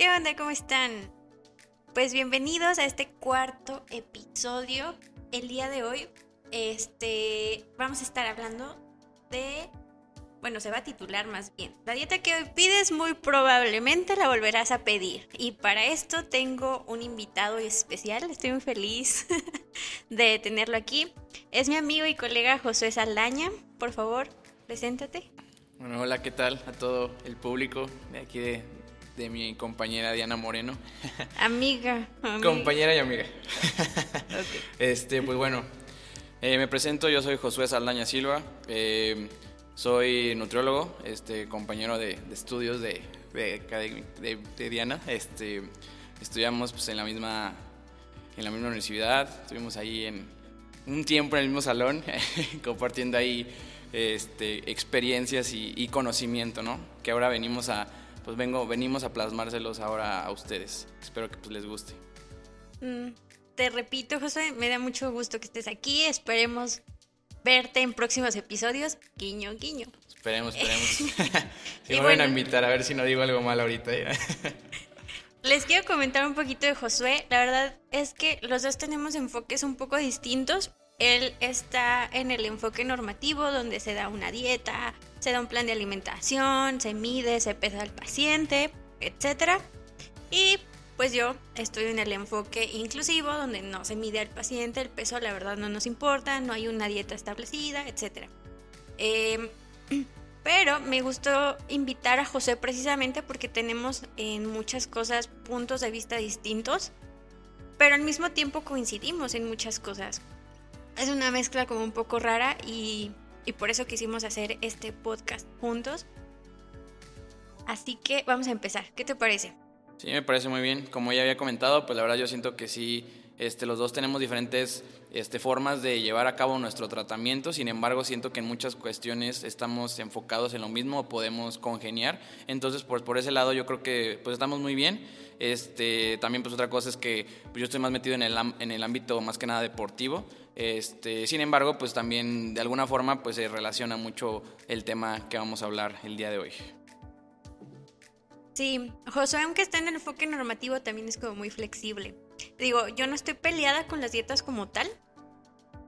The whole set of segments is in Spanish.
¿Qué onda? ¿Cómo están? Pues bienvenidos a este cuarto episodio. El día de hoy, este, vamos a estar hablando de, bueno, se va a titular más bien. La dieta que hoy pides muy probablemente la volverás a pedir. Y para esto tengo un invitado especial. Estoy muy feliz de tenerlo aquí. Es mi amigo y colega José Saldaña. Por favor, preséntate. Bueno, hola, ¿qué tal a todo el público de aquí de, de mi compañera Diana Moreno? Amiga. amiga. compañera y amiga. Este, pues bueno, eh, me presento, yo soy Josué Saldaña Silva, eh, soy nutriólogo, este, compañero de, de estudios de, de, de- de Diana. Este, estudiamos pues, en, la misma, en la misma universidad, estuvimos ahí en un tiempo en el mismo salón, compartiendo ahí este, experiencias y, y conocimiento, ¿no? Que ahora venimos a, pues vengo, venimos a plasmárselos ahora a ustedes. Espero que pues, les guste. Mm, Te repito, José, me da mucho gusto que estés aquí. Esperemos verte en próximos episodios. Guiño, guiño. Esperemos, esperemos. si me van bueno. a invitar, a ver si no digo algo mal ahorita. Les quiero comentar un poquito de Josué. La verdad es que los dos tenemos enfoques un poco distintos. Él está en el enfoque normativo, donde se da una dieta, se da un plan de alimentación, se mide, se pesa al paciente, etc. Y pues yo estoy en el enfoque inclusivo, donde no se mide al paciente, el peso la verdad no nos importa, no hay una dieta establecida, etc. Em, pero me gustó invitar a José precisamente porque tenemos en muchas cosas puntos de vista distintos, pero al mismo tiempo coincidimos en muchas cosas. Es una mezcla como un poco rara y, y por eso quisimos hacer este podcast juntos. Así que vamos a empezar. ¿Qué te parece? Sí, me parece muy bien. Como ya había comentado, pues la verdad yo siento que sí, este, los dos tenemos diferentes este, formas de llevar a cabo nuestro tratamiento. Sin embargo, siento que en muchas cuestiones estamos enfocados en lo mismo o podemos congeniar. Entonces, pues por ese lado yo creo que pues estamos muy bien. Este, también pues otra cosa es que yo estoy más metido en el, en el ámbito más que nada deportivo. Este, sin embargo, pues también de alguna forma pues se relaciona mucho el tema que vamos a hablar el día de hoy. Sí, Josué, aunque está en el enfoque normativo, también es como muy flexible. Digo, yo no estoy peleada con las dietas como tal,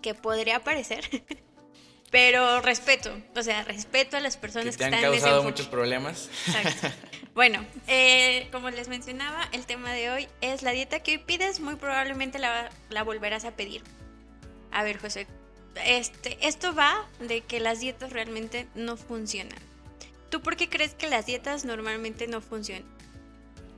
que podría parecer, pero respeto, o sea, respeto a las Que personas te que, han están en ese causado muchos problemas. Exacto. Bueno, eh, como les mencionaba, el tema de hoy es la dieta que hoy pides, muy probablemente la, la volverás a pedir. A ver, José, este, esto va de que las dietas realmente no funcionan. ¿Tú por qué crees que las dietas normalmente no funcionan?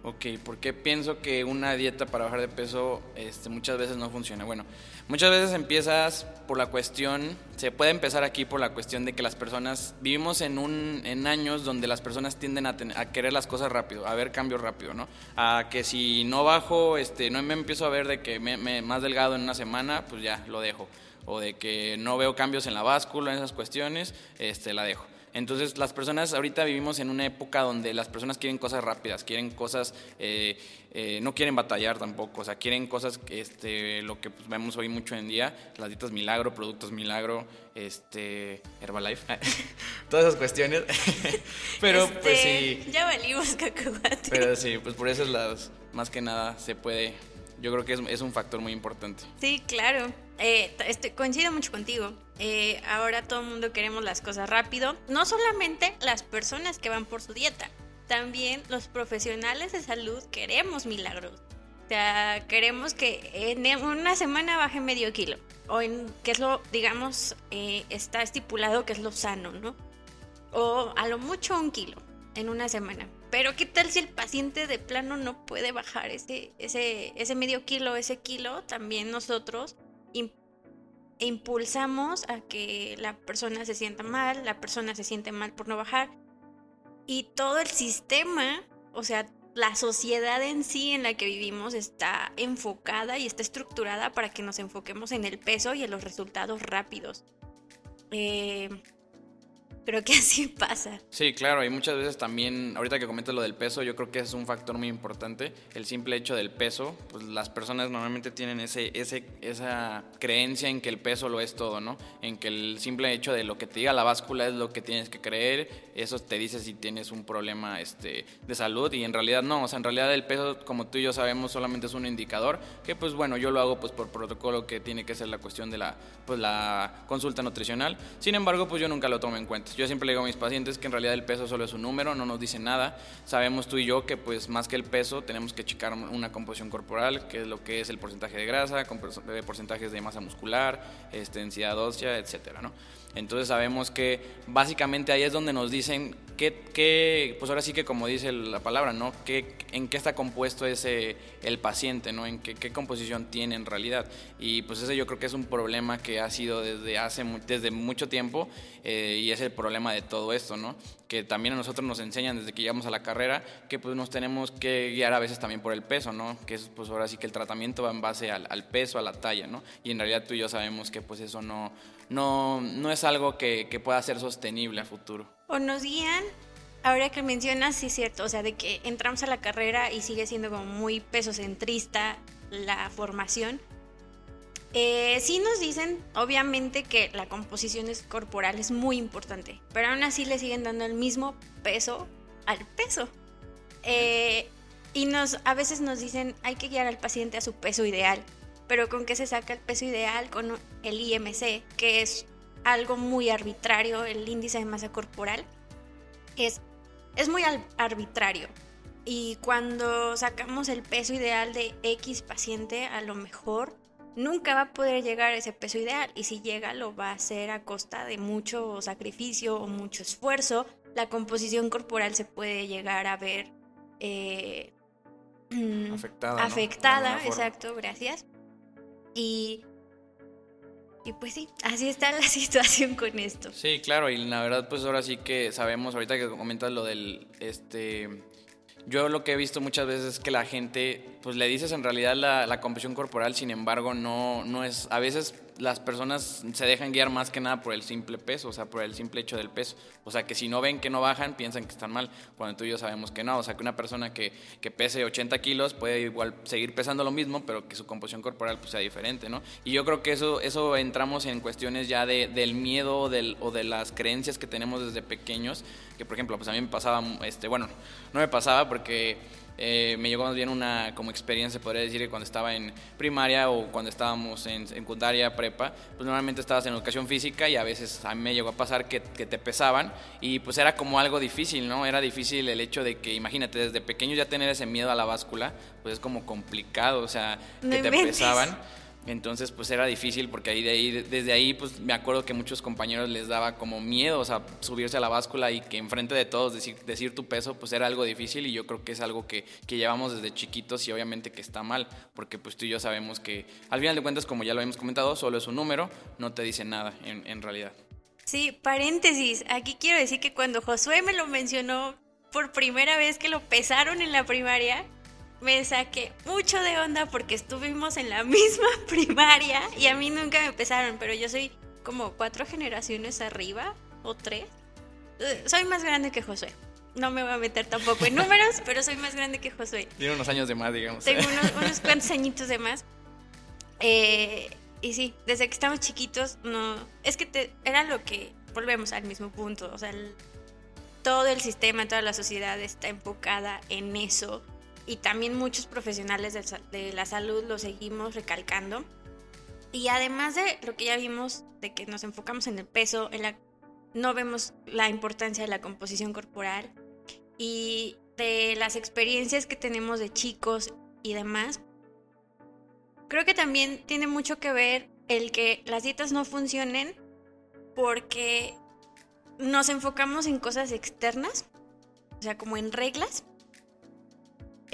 Ok, ¿por qué pienso que una dieta para bajar de peso este, muchas veces no funciona? Bueno, muchas veces empiezas por la cuestión, se puede empezar aquí por la cuestión de que las personas, vivimos en, un, en años donde las personas tienden a, tener- a querer las cosas rápido, a ver cambios rápido, ¿no? A que si no bajo, este, no me empiezo a ver de que me, me- más delgado en una semana, pues ya lo dejo. O de que no veo cambios en la báscula, en esas cuestiones, este, la dejo. Entonces las personas ahorita vivimos en una época donde las personas quieren cosas rápidas, quieren cosas, eh, eh, no quieren batallar tampoco, o sea, quieren cosas, este, lo que pues, vemos hoy mucho en día, las dietas milagro, productos milagro, este, Herbalife, todas esas cuestiones. Pero pues Este, sí, Ya valimos cacahuate. pero sí, pues por esos lados, más que nada se puede, yo creo que es, es un factor muy importante. Sí, claro. Eh, estoy- coincido mucho contigo. Eh, ahora todo el mundo queremos las cosas rápido. No solamente las personas que van por su dieta, también los profesionales de salud queremos milagros. O sea, queremos que en una semana baje medio kilo. O en, que es lo, digamos, eh, está estipulado que es lo sano, ¿no? O a lo mucho un kilo en una semana. Pero ¿qué tal si el paciente de plano no puede bajar ese, ese, ese medio kilo, ese kilo? También nosotros im- impulsamos a que la persona se sienta mal, la persona se siente mal por no bajar. Y todo el sistema, o sea, la sociedad en sí en la que vivimos está enfocada y está estructurada para que nos enfoquemos en el peso y en los resultados rápidos. Eh, creo que así pasa. Sí, claro, y muchas veces también, ahorita que comentas lo del peso, yo creo que es un factor muy importante, el simple hecho del peso, pues las personas normalmente tienen ese, ese, esa creencia en que el peso lo es todo, ¿no? En que el simple hecho de lo que te diga la báscula es lo que tienes que creer, eso te dice si tienes un problema este, de salud y en realidad no, o sea, en realidad el peso, como tú y yo sabemos, solamente es un indicador, que pues bueno, yo lo hago pues por protocolo que tiene que ser la cuestión de la, pues, la consulta nutricional, sin embargo, pues yo nunca lo tomo en cuenta. Yo siempre le digo a mis pacientes que en realidad el peso solo es un número, no nos dice nada. Sabemos tú y yo que pues más que el peso tenemos que checar una composición corporal, que es lo que es el porcentaje de grasa, eh, porcentajes de masa muscular, este, densidad ósea, etcétera, ¿no? Entonces sabemos que básicamente ahí es donde nos dicen qué, pues ahora sí que como dice la palabra, ¿no? ¿Qué, ¿En qué está compuesto ese, el paciente, ¿no? En qué, qué, composición tiene en realidad. Y pues ese yo creo que es un problema que ha sido desde hace, desde mucho tiempo eh, y es el problema de todo esto, ¿no? Que también a nosotros nos enseñan desde que llegamos a la carrera que pues nos tenemos que guiar a veces también por el peso, ¿no? Que es pues ahora sí que el tratamiento va en base al, al peso, a la talla, ¿no? Y en realidad tú y yo sabemos que pues eso no no, no es algo que, pueda ser sostenible a futuro. O nos guían, ahora que mencionas, sí es cierto, o sea, de que entramos a la carrera y sigue siendo como muy pesocentrista la formación. Eh, sí nos dicen, obviamente, que la composición corporal es muy importante, pero aún así le siguen dando el mismo peso al peso. Eh, y nos, a veces nos dicen, hay que guiar al paciente a su peso ideal pero con qué se saca el peso ideal con el IMC, que es algo muy arbitrario, el índice de masa corporal, es, es muy arbitrario. Y cuando sacamos el peso ideal de X paciente, a lo mejor nunca va a poder llegar a ese peso ideal. Y si llega, lo va a hacer a costa de mucho sacrificio o mucho esfuerzo. La composición corporal se puede llegar a ver eh, afectada. Afectada, exacto, gracias. Y, y pues sí, así está la situación con esto. Sí, claro, y la verdad pues ahora sí que sabemos, ahorita que comentas lo del, este, yo lo que he visto muchas veces es que la gente, pues le dices en realidad la, composición corporal, sin embargo no, no es, a veces las personas se dejan guiar más que nada por el simple peso, o sea, por el simple hecho del peso. O sea, que si no ven que no bajan, piensan que están mal, cuando tú y yo sabemos que no. O sea, que una persona que, que pese 80 kilos puede igual seguir pesando lo mismo, pero que su composición corporal pues, sea diferente, ¿no? Y yo creo que eso, eso entramos en cuestiones ya de, del miedo del, o de las creencias que tenemos desde pequeños, que por ejemplo, pues a mí me pasaba, este, bueno, no me pasaba porque eh, me llegó más bien una como experiencia, podría decir que cuando estaba en primaria o cuando estábamos en secundaria, prepa, pues normalmente estabas en educación física y a veces a mí me llegó a pasar que, que, te pesaban y pues era como algo difícil, ¿no? Era difícil el hecho de que, imagínate, desde pequeño ya tener ese miedo a la báscula, pues es como complicado, o sea, que te pesaban. Entonces, pues era difícil porque ahí, de ahí, desde ahí, pues me acuerdo que muchos compañeros les daba como miedo, o sea, subirse a la báscula y que enfrente de todos decir, decir tu peso, pues era algo difícil y yo creo que es algo que, que, llevamos desde chiquitos y obviamente que está mal, porque pues tú y yo sabemos que al final de cuentas, como ya lo hemos comentado, solo es un número, no te dice nada en, en realidad. Sí, paréntesis, aquí quiero decir que cuando Josué me lo mencionó por primera vez que lo pesaron en la primaria, me saqué mucho de onda porque estuvimos en la misma primaria y a mí nunca me pesaron, pero yo soy como cuatro generaciones arriba o tres. Eh, soy más grande que Josué. No me voy a meter tampoco en números, pero soy más grande que Josué. Tiene unos años de más, digamos. Tengo unos, cuantos añitos de más. Eh, y sí, desde que estamos chiquitos, no. Es que te, era lo que. Volvemos al mismo punto. O sea, todo el sistema, toda la sociedad está enfocada en eso y también muchos profesionales de, la salud lo seguimos recalcando. Y además de lo que ya vimos, de que nos enfocamos en el peso, en la, no vemos la importancia de la composición corporal y de las experiencias que tenemos de chicos y demás, creo que también tiene mucho que ver el que las dietas no funcionen porque nos enfocamos en cosas externas, o sea, como en reglas,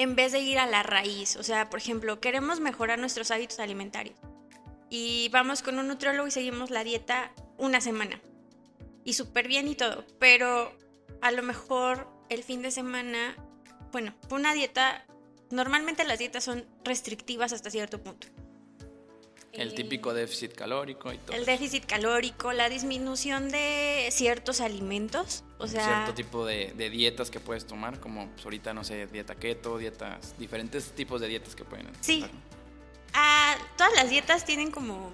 en vez de ir a la raíz. O sea, por ejemplo, queremos mejorar nuestros hábitos alimentarios y vamos con un nutriólogo y seguimos la dieta una semana. Y súper bien y todo, pero a lo mejor el fin de semana, bueno, una dieta, normalmente las dietas son restrictivas hasta cierto punto. El típico déficit calórico y todo. El déficit calórico, la disminución de ciertos alimentos, o sea... Cierto tipo de, dietas que puedes tomar, como pues, ahorita, no sé, dieta keto, dietas, diferentes tipos de dietas que pueden Sí. Ah, todas las dietas tienen como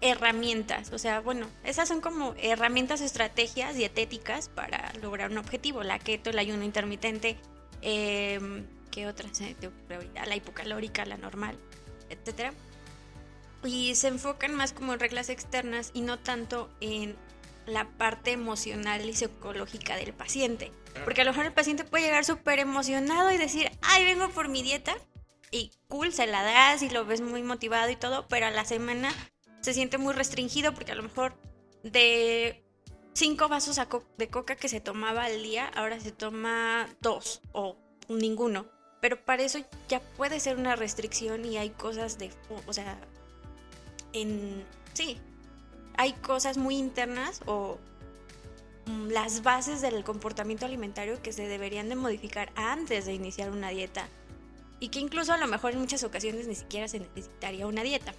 herramientas, o sea, bueno, esas son como herramientas, estrategias dietéticas para lograr un objetivo. La keto, el ayuno intermitente, eh, ¿qué otras? La hipocalórica, la normal, etcétera. Y se enfocan más como en reglas externas y no tanto en la parte emocional y psicológica del paciente. Porque a lo mejor el paciente puede llegar súper emocionado y decir, ay, vengo por mi dieta. Y cool, se la das y lo ves muy motivado y todo, pero a la semana se siente muy restringido porque a lo mejor de cinco vasos de coca que se tomaba al día, ahora se toma dos o ninguno. Pero para eso ya puede ser una restricción y hay cosas de, o sea, en, sí, hay cosas muy internas o mm, las bases del comportamiento alimentario que se deberían de modificar antes de iniciar una dieta y que incluso a lo mejor en muchas ocasiones ni siquiera se necesitaría una dieta.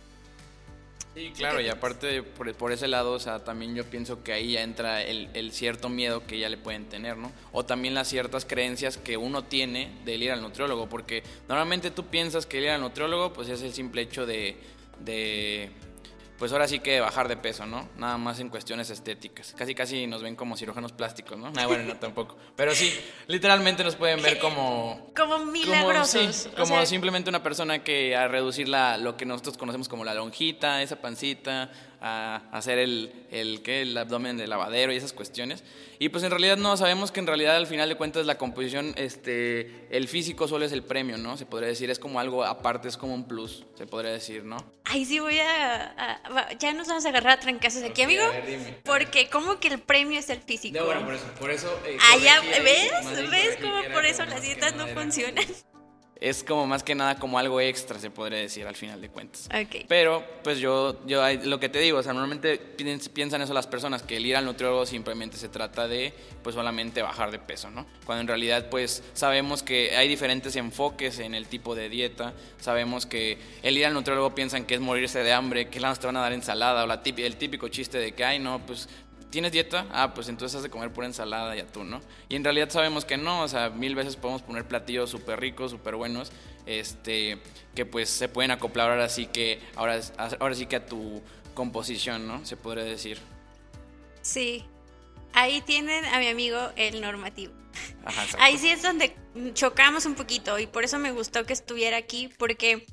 Sí, claro, y aparte por, ese lado, o sea, también yo pienso que ahí ya entra el, cierto miedo que ya le pueden tener, ¿no? O también las ciertas creencias que uno tiene de ir al nutriólogo, porque normalmente tú piensas que ir al nutriólogo, pues es el simple hecho de pues ahora sí que bajar de peso, ¿no? Nada más en cuestiones estéticas. Casi casi nos ven como cirujanos plásticos, ¿no? Nada, bueno, no tampoco. Pero sí, literalmente nos pueden ver como... Como milagrosos. Como, sí, como simplemente una persona que a reducir la, lo que nosotros conocemos como la lonjita, esa pancita, a hacer el, el, ¿qué? el abdomen de lavadero y esas cuestiones. Y pues en realidad no, sabemos que en realidad al final de cuentas la composición, este, el físico solo es el premio, ¿no? Se podría decir, es como algo aparte, es como un plus, se podría decir, ¿no? Ay, sí, voy a... ya nos vamos a agarrar a trancazos aquí, amigo. Porque como que el premio es el físico. No, bueno, por eso, por eso... Eh, ah, ya, ¿ves? ¿Ves cómo por eso las dietas no funcionan? Es como más que nada como algo extra, se podría decir al final de cuentas. Okay. Pero, pues yo, yo lo que te digo, o sea, normalmente piensan eso las personas, que el ir al nutriólogo simplemente se trata de, pues solamente bajar de peso, ¿no? Cuando en realidad, pues sabemos que hay diferentes enfoques en el tipo de dieta, sabemos que el ir al nutriólogo piensan que es morirse de hambre, que las te van a dar ensalada, o la el típico chiste de que, ay, no, pues ¿Tienes dieta? Ah, pues entonces has de comer pura ensalada y atún, ¿no? Y en realidad sabemos que no, o sea, mil veces podemos poner platillos súper ricos, súper buenos, este, que pues se pueden acoplar ahora sí que, ahora, ahora sí que a tu composición, ¿no? Se podría decir. Sí, ahí tienen a mi amigo el normativo. Ajá, ahí sí es donde chocamos un poquito y por eso me gustó que estuviera aquí, porque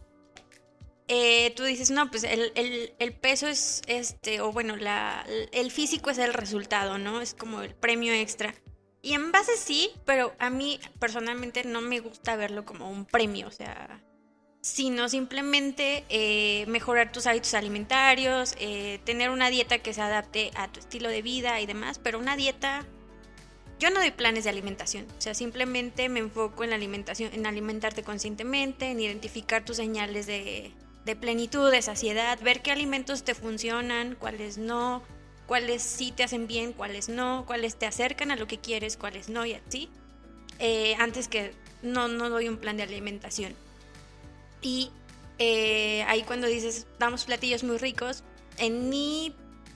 eh, tú dices, no, pues el, el, peso es, este, o bueno, la, el físico es el resultado, ¿no? Es como el premio extra. Y en base sí, pero a mí personalmente no me gusta verlo como un premio, o sea, sino simplemente eh, mejorar tus hábitos alimentarios, eh, tener una dieta que se adapte a tu estilo de vida y demás, pero una dieta... Yo no doy planes de alimentación, o sea, simplemente me enfoco en la alimentación, en alimentarte conscientemente, en identificar tus señales de, de plenitud, de saciedad, ver qué alimentos te funcionan, cuáles no, cuáles sí te hacen bien, cuáles no, cuáles te acercan a lo que quieres, cuáles no y así. Eh, antes que no, no doy un plan de alimentación. Y eh, ahí cuando dices, damos platillos muy ricos, en mí,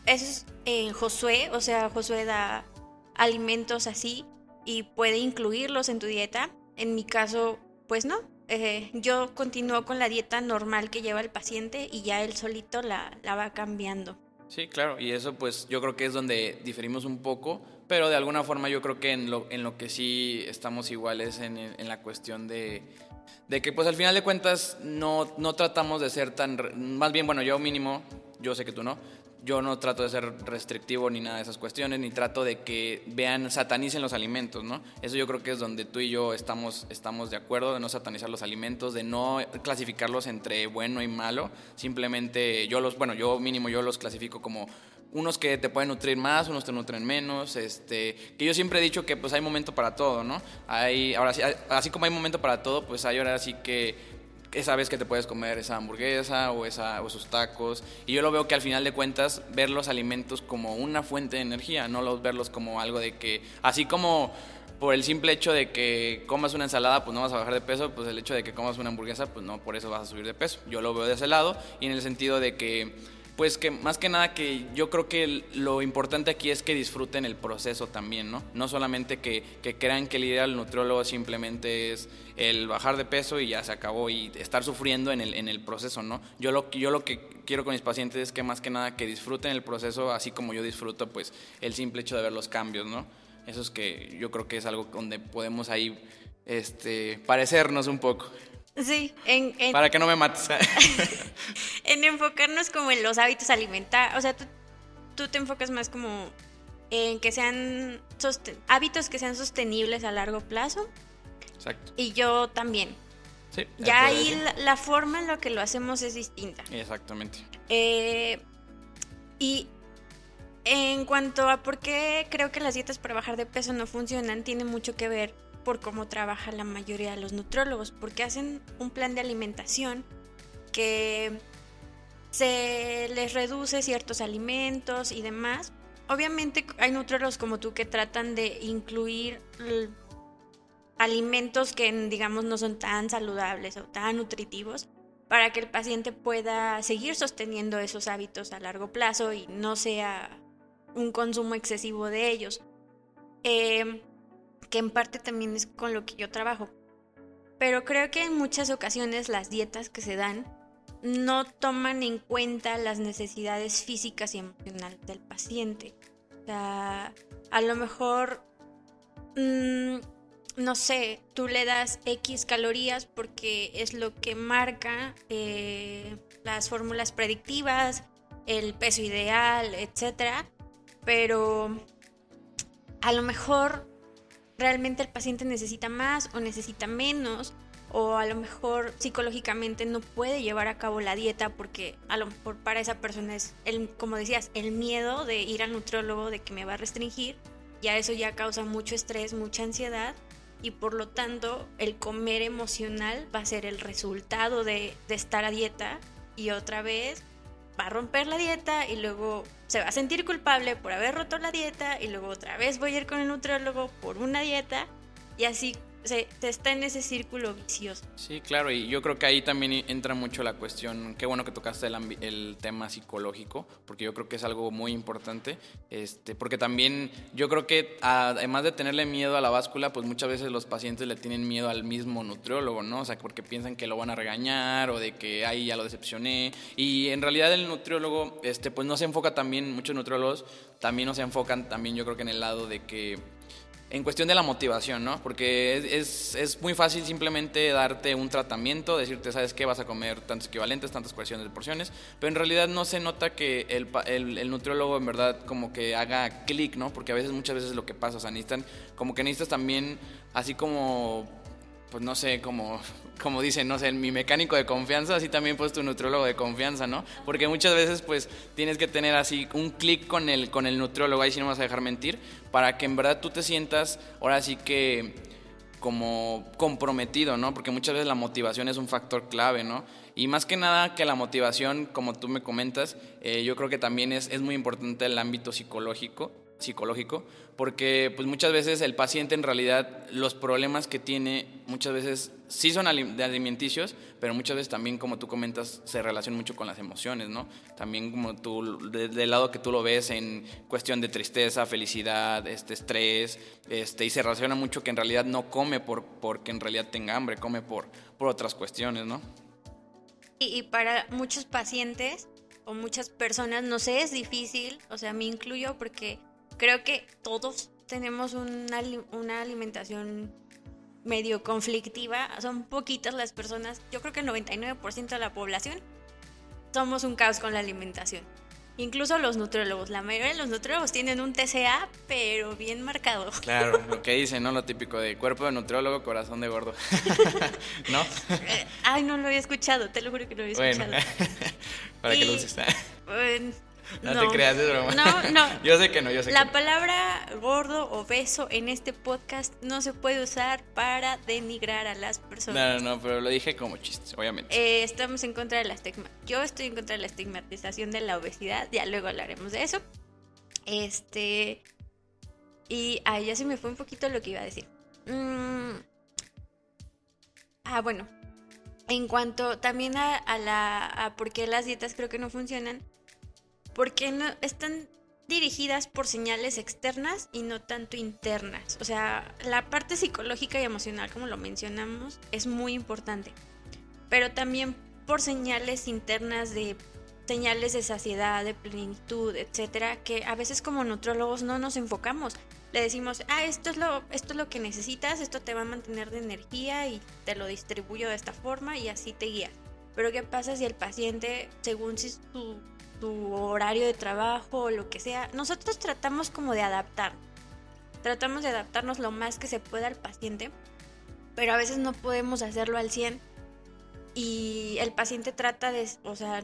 eso es en Josué, o sea, Josué da alimentos así y puede incluirlos en tu dieta. En mi caso, pues no, eh, yo continúo con la dieta normal que lleva el paciente y ya él solito la, la va cambiando. Sí, claro, y eso pues yo creo que es donde diferimos un poco, pero de alguna forma yo creo que en lo, en lo que sí estamos iguales en, en la cuestión de, de que pues al final de cuentas no, no tratamos de ser tan, más bien bueno, yo mínimo, yo sé que tú no, yo no trato de ser restrictivo ni nada de esas cuestiones, ni trato de que vean, satanicen los alimentos, ¿no? Eso yo creo que es donde tú y yo estamos, estamos de acuerdo, de no satanizar los alimentos, de no clasificarlos entre bueno y malo, simplemente yo los, bueno, yo mínimo yo los clasifico como unos que te pueden nutrir más, unos te nutren menos, este, que yo siempre he dicho que pues hay momento para todo, ¿no? Hay, ahora sí, así como hay momento para todo, pues hay ahora sí que esa vez que te puedes comer esa hamburguesa o, esa, o esos tacos. Y yo lo veo que al final de cuentas, ver los alimentos como una fuente de energía, no los verlos como algo de que, así como por el simple hecho de que comas una ensalada, pues no vas a bajar de peso, pues el hecho de que comas una hamburguesa, pues no, por eso vas a subir de peso. Yo lo veo de ese lado y en el sentido de que pues que más que nada que yo creo que lo importante aquí es que disfruten el proceso también, ¿no? No solamente que, crean que el ir al nutriólogo simplemente es el bajar de peso y ya se acabó y estar sufriendo en el, en el proceso, ¿no? Yo lo, yo lo que quiero con mis pacientes es que más que nada que disfruten el proceso así como yo disfruto pues el simple hecho de ver los cambios, ¿no? Eso es que yo creo que es algo donde podemos ahí este, parecernos un poco. Sí, en, para que no me mates. en enfocarnos como en los hábitos alimentarios, o sea, tú, te enfocas más como en que sean hábitos que sean sostenibles a largo plazo. Exacto. Y yo también. Sí, ya ahí la, forma en la que lo hacemos es distinta. Exactamente. Eh, y en cuanto a por qué creo que las dietas para bajar de peso no funcionan, tiene mucho que ver por cómo trabaja la mayoría de los nutrólogos, porque hacen un plan de alimentación que se les reduce ciertos alimentos y demás. Obviamente hay nutrólogos como tú que tratan de incluir alimentos que digamos no son tan saludables o tan nutritivos para que el paciente pueda seguir sosteniendo esos hábitos a largo plazo y no sea un consumo excesivo de ellos. Eh, que en parte también es con lo que yo trabajo. Pero creo que en muchas ocasiones las dietas que se dan no toman en cuenta las necesidades físicas y emocionales del paciente. O sea, a lo mejor, mm, no sé, tú le das X calorías porque es lo que marca eh, las fórmulas predictivas, el peso ideal, etc. Pero a lo mejor realmente el paciente necesita más o necesita menos, o a lo mejor psicológicamente no puede llevar a cabo la dieta porque a lo mejor para esa persona es, el, como decías, el miedo de ir al nutriólogo, de que me va a restringir, ya eso ya causa mucho estrés, mucha ansiedad y por lo tanto el comer emocional va a ser el resultado de, de estar a dieta y otra vez va a romper la dieta y luego se va a sentir culpable por haber roto la dieta y luego otra vez voy a ir con el nutriólogo por una dieta y así se, está en ese círculo vicioso. Sí, claro, y yo creo que ahí también entra mucho la cuestión, qué bueno que tocaste el, el, tema psicológico, porque yo creo que es algo muy importante, este, porque también yo creo que además de tenerle miedo a la báscula, pues muchas veces los pacientes le tienen miedo al mismo nutriólogo, ¿no? O sea, porque piensan que lo van a regañar o de que ahí ya lo decepcioné, y en realidad el nutriólogo, este, pues no se enfoca también, muchos nutriólogos también no se enfocan también yo creo que en el lado de que en cuestión de la motivación, ¿no? Porque es, es, muy fácil simplemente darte un tratamiento, decirte, ¿sabes qué? Vas a comer tantos equivalentes, tantas cuestiones de porciones, pero en realidad no se nota que el, el, el nutriólogo en verdad como que haga clic, ¿no? Porque a veces, muchas veces lo que pasa, o sea, necesitan, como que necesitas también, así como pues no sé, como, dicen, no sé, mi mecánico de confianza, así también pues tu nutriólogo de confianza, ¿no? Porque muchas veces pues tienes que tener así un clic con el, con el nutriólogo, ahí sí no vas a dejar mentir, para que en verdad tú te sientas ahora sí que como comprometido, ¿no? Porque muchas veces la motivación es un factor clave, ¿no? Y más que nada que la motivación, como tú me comentas, eh, yo creo que también es, es muy importante el ámbito psicológico, psicológico, porque pues muchas veces el paciente en realidad los problemas que tiene muchas veces sí son de alimenticios, pero muchas veces también como tú comentas se relacionan mucho con las emociones, ¿no? También como tú del lado que tú lo ves en cuestión de tristeza, felicidad, este estrés, este y se relaciona mucho que en realidad no come por porque en realidad tenga hambre, come por por otras cuestiones, ¿no? Y para muchos pacientes o muchas personas no sé, es difícil, o sea, me incluyo porque creo que todos tenemos una, una alimentación medio conflictiva. Son poquitas las personas, yo creo que el 99% de la población somos un caos con la alimentación. Incluso los nutriólogos, la mayoría de los nutriólogos tienen un TCA, pero bien marcado. Claro, lo que dicen, ¿no? Lo típico de cuerpo de nutriólogo, corazón de gordo. ¿No? Eh, ay, no lo había escuchado, te lo juro que no lo había escuchado. ¿Para qué lo uses? No, te creas, es broma. No, no. yo sé que no, yo sé La que no. palabra gordo o beso en este podcast no se puede usar para denigrar a las personas. No, no, no, pero lo dije como chiste, obviamente. Eh, estamos en contra de la estigma. Yo estoy en contra de la estigmatización de la obesidad, ya luego hablaremos de eso. Este. Y ahí ya se me fue un poquito lo que iba a decir. Mm. Ah, bueno. En cuanto también a, la a por qué las dietas creo que no funcionan, porque están dirigidas por señales externas y no tanto internas. O sea, la parte psicológica y emocional, como lo mencionamos, es muy importante. Pero también por señales internas de señales de saciedad, de plenitud, etcétera, que a veces como nutrólogos no nos enfocamos. Le decimos, ah, esto es lo, esto es lo que necesitas, esto te va a mantener de energía y te lo distribuyo de esta forma y así te guía. Pero ¿qué pasa si el paciente, según si su, tu horario de trabajo o lo que sea, nosotros tratamos como de adaptar. Tratamos de adaptarnos lo más que se pueda al paciente, pero a veces no podemos hacerlo al 100 y el paciente trata de, o sea,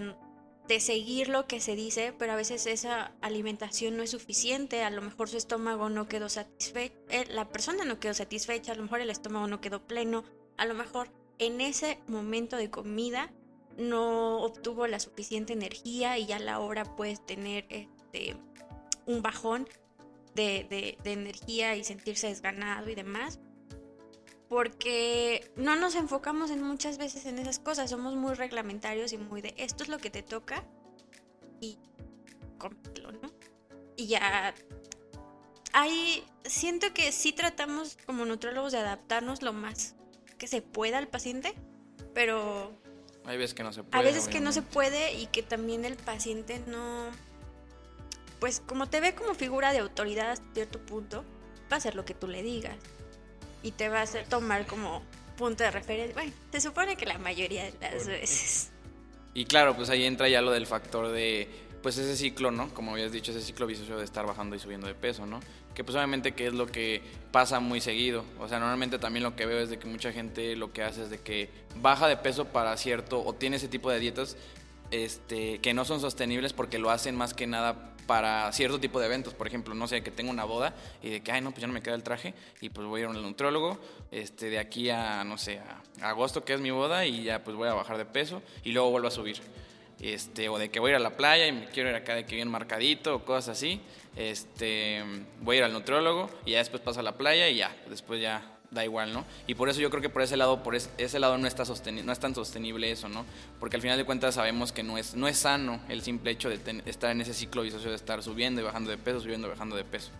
de seguir lo que se dice, pero a veces esa alimentación no es suficiente, a lo mejor su estómago no quedó satisfecho, eh, la persona no quedó satisfecha, a lo mejor el estómago no quedó pleno, a lo mejor en ese momento de comida no obtuvo la suficiente energía y ya la hora puedes tener este, un bajón de, de energía y sentirse desganado y demás porque no nos enfocamos en muchas veces en esas cosas, somos muy reglamentarios y muy de esto es lo que te toca y cómpralo, ¿no? Y ya ahí siento que sí tratamos como nutrólogos de adaptarnos lo más que se pueda al paciente, pero hay veces que no se puede. A veces que no se puede y que también el paciente no pues como te ve como figura de autoridad hasta cierto punto, va a hacer lo que tú le digas y te va a hacer tomar como punto de referencia. Bueno, se supone que la mayoría de las veces. Y claro, pues ahí entra ya lo del factor de, pues ese ciclo, ¿no? Como habías dicho, ese ciclo vicioso de estar bajando y subiendo de peso, ¿no? Que pues obviamente que es lo que pasa muy seguido. O sea, normalmente también lo que veo es de que mucha gente lo que hace es de que baja de peso para cierto, o tiene ese tipo de dietas este, que no son sostenibles porque lo hacen más que nada para cierto tipo de eventos. Por ejemplo, no sé, que tengo una boda y de que, ay, no, pues ya no me queda el traje y pues voy a ir a un nutriólogo este, de aquí a, no sé, a agosto, que es mi boda, y ya pues voy a bajar de peso y luego vuelvo a subir. Este, o de que voy a ir a la playa y me quiero ir acá de que bien marcadito o cosas así. Este, voy a ir al nutriólogo y ya después paso a la playa y ya, después ya da igual, ¿no? Y por eso yo creo que por ese lado, por ese lado no, está no es tan sostenible eso, ¿no? Porque al final de cuentas sabemos que no es, no es sano el simple hecho de estar en ese ciclo vicioso de estar subiendo y bajando de peso, subiendo y bajando de peso.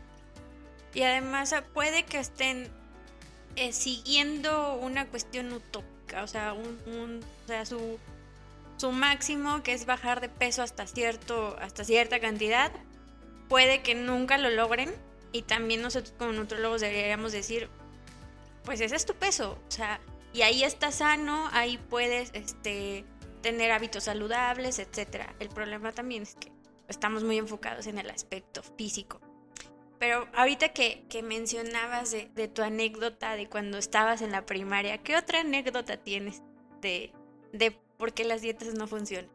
Y además puede que estén eh, siguiendo una cuestión utópica, o sea, un, o sea su, su máximo que es bajar de peso hasta, cierto, hasta cierta cantidad, puede que nunca lo logren y también nosotros como nutrólogos deberíamos decir, pues ese es tu peso, o sea, y ahí estás sano, ahí puedes este, tener hábitos saludables, etc. El problema también es que estamos muy enfocados en el aspecto físico. Pero ahorita que, mencionabas de, tu anécdota de cuando estabas en la primaria, ¿qué otra anécdota tienes de por qué las dietas no funcionan?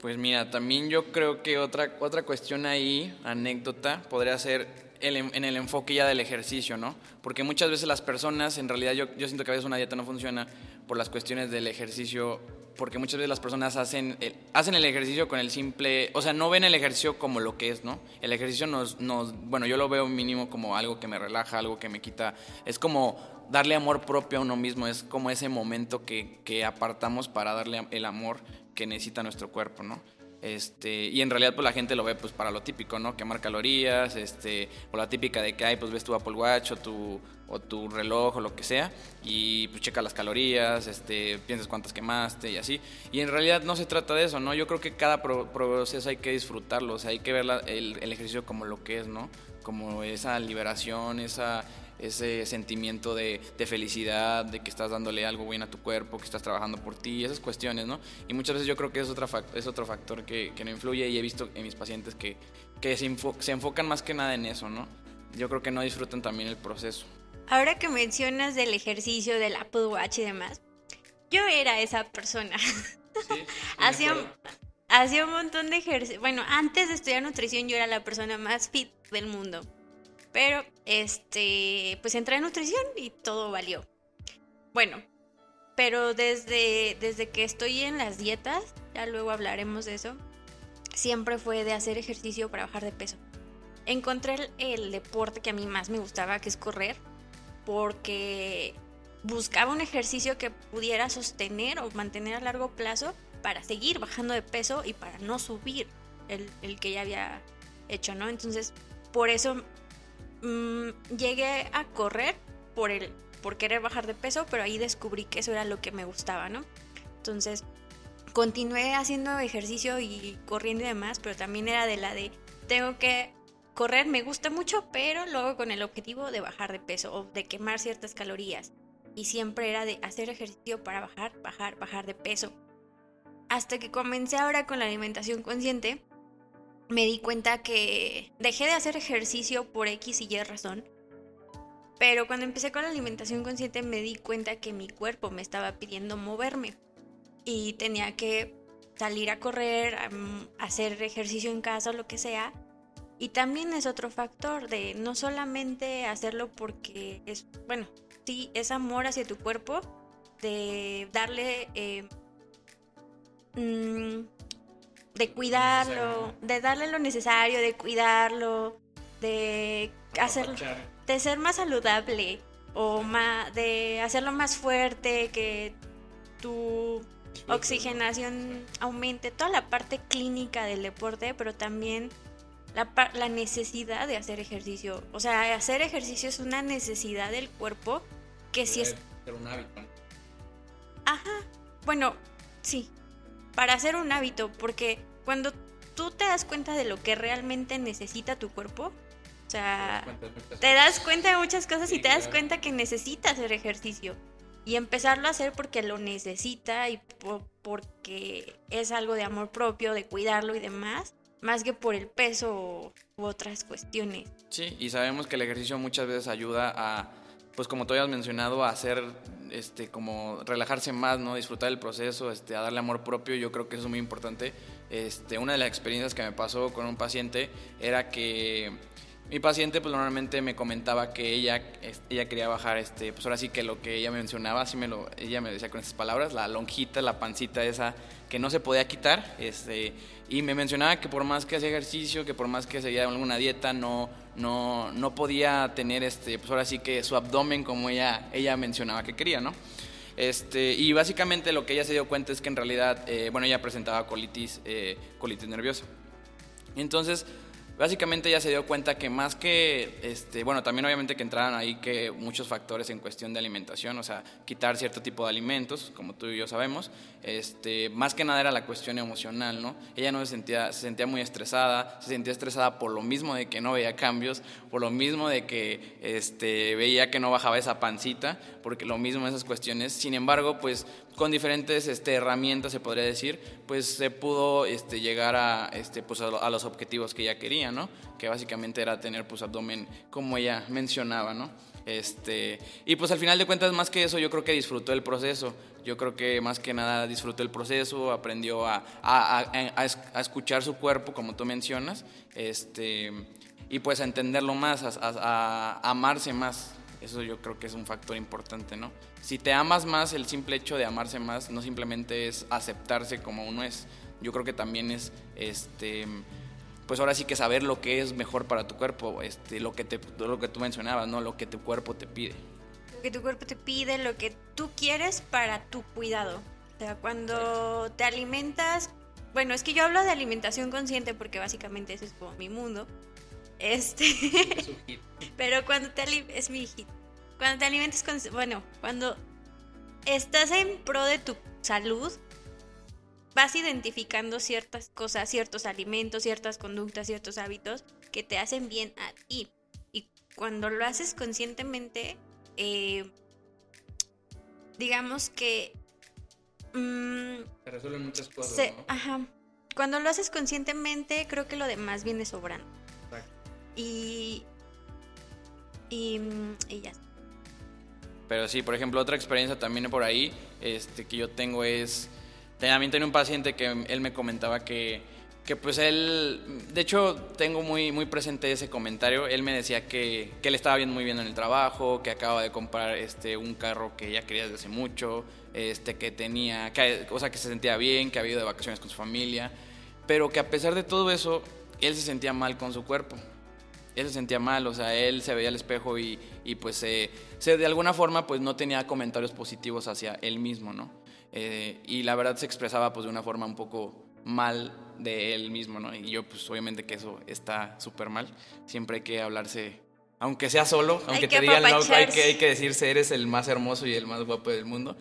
Pues mira, también yo creo que otra, otra cuestión ahí, anécdota, podría ser en el enfoque ya del ejercicio, ¿no? Porque muchas veces las personas, en realidad yo, yo siento que a veces una dieta no funciona por las cuestiones del ejercicio, porque muchas veces las personas hacen el, hacen el ejercicio con el simple, o sea, no ven el ejercicio como lo que es, ¿no? El ejercicio nos, nos, bueno, yo lo veo mínimo como algo que me relaja, algo que me quita, es como darle amor propio a uno mismo, es como ese momento que, que apartamos para darle el amor que necesita nuestro cuerpo, ¿no? Este, y en realidad pues la gente lo ve pues para lo típico, ¿no? Quemar calorías, este, o la típica de que hay pues ves tu Apple Watch o tu, o tu reloj o lo que sea y pues checa las calorías, este, piensas cuántas quemaste y así. Y en realidad no se trata de eso, ¿no? Yo creo que cada proceso hay que disfrutarlo, o sea, hay que ver el, el ejercicio como lo que es, ¿no? Como esa liberación, esa ese sentimiento de, felicidad, de que estás dándole algo bueno a tu cuerpo, que estás trabajando por ti, esas cuestiones, ¿no? Y muchas veces yo creo que es, otra es otro factor que, no influye y he visto en mis pacientes que, que se, se enfocan más que nada en eso, ¿no? Yo creo que no disfrutan también el proceso. Ahora que mencionas del ejercicio, del Apple Watch y demás, yo era esa persona. Sí, hacía, hacía un montón de ejercicio. Bueno, antes de estudiar nutrición yo era la persona más fit del mundo. Pero, este, pues entré en nutrición y todo valió. Bueno, pero desde, desde que estoy en las dietas, ya luego hablaremos de eso, siempre fue de hacer ejercicio para bajar de peso. encontré el, deporte que a mí más me gustaba, que es correr, porque buscaba un ejercicio que pudiera sostener o mantener a largo plazo para seguir bajando de peso y para no subir el, el que ya había hecho, ¿no? Entonces, por eso mmm, llegué a correr por el por querer bajar de peso, pero ahí descubrí que eso era lo que me gustaba, ¿no? Entonces, continué haciendo ejercicio y corriendo y demás, pero también era de la de tengo que correr, me gusta mucho, pero luego con el objetivo de bajar de peso o de quemar ciertas calorías. Y siempre era de hacer ejercicio para bajar, bajar, bajar de peso. Hasta que comencé ahora con la alimentación consciente, me di cuenta que dejé de hacer ejercicio por X y Y razón. Pero cuando empecé con la alimentación consciente me di cuenta que mi cuerpo me estaba pidiendo moverme. Y tenía que salir a correr, hacer ejercicio en casa o lo que sea. Y también es otro factor de no solamente hacerlo porque es, bueno, sí, es amor hacia tu cuerpo, de darle eh, mm, de cuidarlo, de darle lo necesario, de cuidarlo, de hacerlo, de ser más saludable o más, de hacerlo más fuerte, que tu oxigenación aumente, toda la parte clínica del deporte, pero también la, la necesidad de hacer ejercicio. O sea, hacer ejercicio es una necesidad del cuerpo que si es... Ser un hábito. Ajá. Bueno, sí, para hacer un hábito, porque cuando tú te das cuenta de lo que realmente necesita tu cuerpo, o sea, te das cuenta de muchas cosas y te das cuenta que necesita hacer ejercicio. Y empezarlo a hacer porque lo necesita y porque es algo de amor propio, de cuidarlo y demás, más que por el peso u otras cuestiones. Sí, y sabemos que el ejercicio muchas veces ayuda a, pues como tú habías mencionado, hacer este, como relajarse más, ¿no? Disfrutar el proceso, este, a darle amor propio, yo creo que eso es muy importante. Este, una de las experiencias que me pasó con un paciente era que mi paciente pues normalmente me comentaba que ella, ella quería bajar, este, pues ahora sí que lo que ella mencionaba, así me lo, ella me decía con estas palabras, la lonjita, la pancita esa que no se podía quitar, este, y me mencionaba que por más que hacía ejercicio, que por más que seguía alguna dieta, no, no, no podía tener, este, pues ahora sí que su abdomen como ella, ella mencionaba que quería, ¿no? Este, y básicamente lo que ella se dio cuenta es que en realidad, eh, bueno, ella presentaba colitis, eh, colitis nerviosa. Entonces, básicamente ella se dio cuenta que más que, este, bueno, también obviamente que entraron ahí que muchos factores en cuestión de alimentación, o sea, quitar cierto tipo de alimentos, como tú y yo sabemos, este, más que nada era la cuestión emocional, ¿no? Ella no se sentía, se sentía muy estresada, se sentía estresada por lo mismo de que no veía cambios, por lo mismo de que este, veía que no bajaba esa pancita, porque lo mismo esas cuestiones, sin embargo, pues con diferentes este, herramientas, se podría decir, pues se pudo este, llegar a, este, pues, a, los objetivos que ella quería, ¿no? Que básicamente era tener pues abdomen como ella mencionaba, ¿no? Este, y pues al final de cuentas, más que eso, yo creo que disfrutó el proceso. Yo creo que más que nada disfrutó el proceso, aprendió a, a, a escuchar su cuerpo, como tú mencionas, este, y pues a entenderlo más, a, amarse más. Eso yo creo que es un factor importante, ¿no? Si te amas más, el simple hecho de amarse más no simplemente es aceptarse como uno es. Yo creo que también es, este, pues ahora sí que saber lo que es mejor para tu cuerpo, este, lo que te, lo que tú mencionabas, ¿no? Lo que tu cuerpo te pide. Lo que tu cuerpo te pide, lo que tú quieres para tu cuidado. O sea, cuando te alimentas, bueno, es que yo hablo de alimentación consciente porque básicamente ese es como mi mundo. Este, pero cuando te es mi hijito. Cuando te alimentas con, bueno, cuando estás en pro de tu salud, vas identificando ciertas cosas, ciertos alimentos, ciertas conductas, ciertos hábitos que te hacen bien a ti. Y cuando lo haces conscientemente, eh, digamos que... Mm, te resuelven muchas cosas. Ajá. Cuando lo haces conscientemente, creo que lo demás viene sobrando. Y, y, y ya. Pero sí, por ejemplo, otra experiencia también por ahí este, que yo tengo es, también tenía un paciente que él me comentaba que, que pues él, de hecho tengo muy, muy presente ese comentario, él me decía que, que él estaba bien, muy bien en el trabajo, que acaba de comprar este, un carro que ya quería desde hace mucho, este, que tenía, que, o sea, que se sentía bien, que había ido de vacaciones con su familia, pero que a pesar de todo eso, él se sentía mal con su cuerpo él se sentía mal, o sea, él se veía al espejo y, y pues se, de alguna forma pues no tenía comentarios positivos hacia él mismo, ¿no? Eh, y la verdad se expresaba pues de una forma un poco mal de él mismo, ¿no? Y yo pues obviamente que eso está súper mal, siempre hay que hablarse, aunque sea solo, aunque te digan no, hay que, hay que decirse eres el más hermoso y el más guapo del mundo.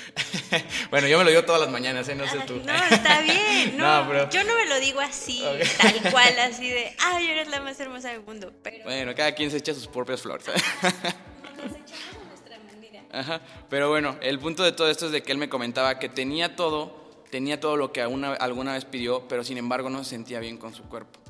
bueno, yo me lo digo todas las mañanas, ¿eh? No sé tú. No, está bien. No, Yo no me lo digo así, tal cual, así de, ay, eres la más hermosa del mundo. Pero... Bueno, cada quien se echa sus propias flores. Nos echamos nuestra. Ajá. Pero bueno, el punto de todo esto es de que él me comentaba que tenía todo, tenía todo lo que alguna vez pidió, pero sin embargo no se sentía bien con su cuerpo.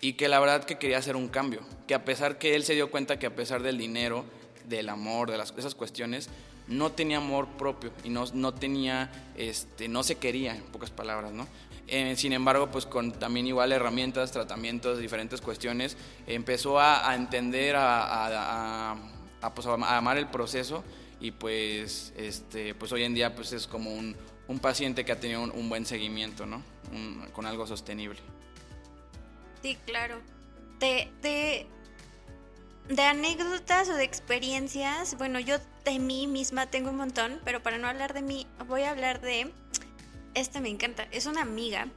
Y que la verdad que quería hacer un cambio. Que a pesar que él se dio cuenta que a pesar del dinero, del amor, de las, esas cuestiones, no tenía amor propio y no, no tenía, este, no se quería, en pocas palabras, ¿no? Eh, sin embargo, pues con también igual herramientas, tratamientos, diferentes cuestiones, empezó a, entender, a, a, pues, a, amar el proceso y pues, este, pues hoy en día pues es como un, un paciente que ha tenido un, buen seguimiento, ¿no? con algo sostenible. Sí, claro. Te, te, de anécdotas o de experiencias, bueno, yo de mí misma tengo un montón, pero para no hablar de mí, voy a hablar de... Esta me encanta, es una amiga